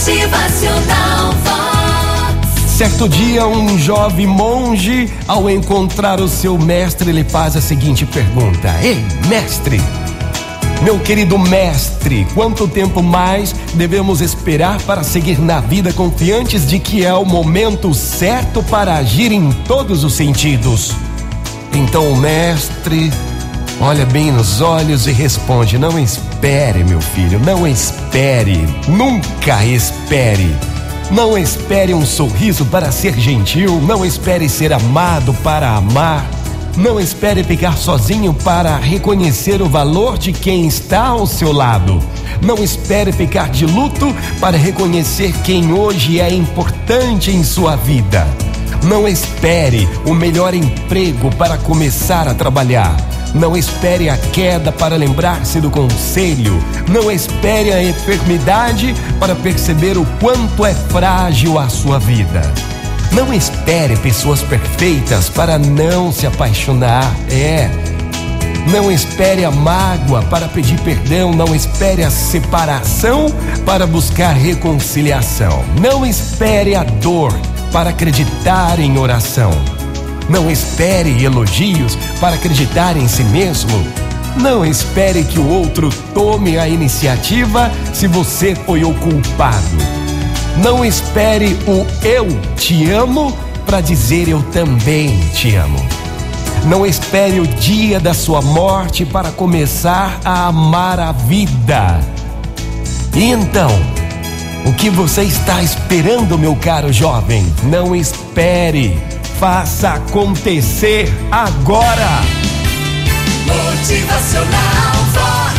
Motivacional Vox. Certo dia, um jovem monge, ao encontrar o seu mestre, ele faz a seguinte pergunta: Ei, mestre, meu querido mestre, quanto tempo mais devemos esperar para seguir na vida confiantes de que é o momento certo para agir em todos os sentidos? Então o mestre olha bem nos olhos e responde: Não espere, meu filho, não espere, nunca espere. Não espere um sorriso para ser gentil, não espere ser amado para amar. Não espere ficar sozinho para reconhecer o valor de quem está ao seu lado. Não espere ficar de luto para reconhecer quem hoje é importante em sua vida. Não espere o melhor emprego para começar a trabalhar. Não espere a queda para lembrar-se do conselho. Não espere a enfermidade para perceber o quanto é frágil a sua vida. Não espere pessoas perfeitas para não se apaixonar. É. Não espere a mágoa para pedir perdão. Não espere a separação para buscar reconciliação. Não espere a dor para acreditar em oração. Não espere elogios para acreditar em si mesmo. Não espere que o outro tome a iniciativa se você foi o culpado. Não espere o eu te amo para dizer eu também te amo. Não espere o dia da sua morte para começar a amar a vida. E então, o que você está esperando, meu caro jovem? Não espere. Faça acontecer agora. Motivacional Vox.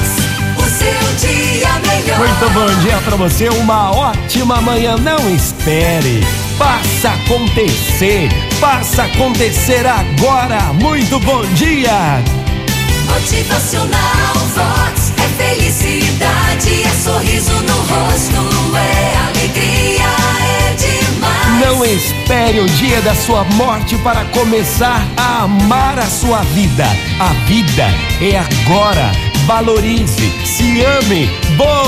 O seu dia melhor. Muito bom dia para você, uma ótima manhã. Não espere, faça acontecer, faça acontecer agora. Muito bom dia. Motivacional Vox. É felicidade, Não espere o dia da sua morte para começar a amar a sua vida. A vida é agora. Valorize, se ame. Vox.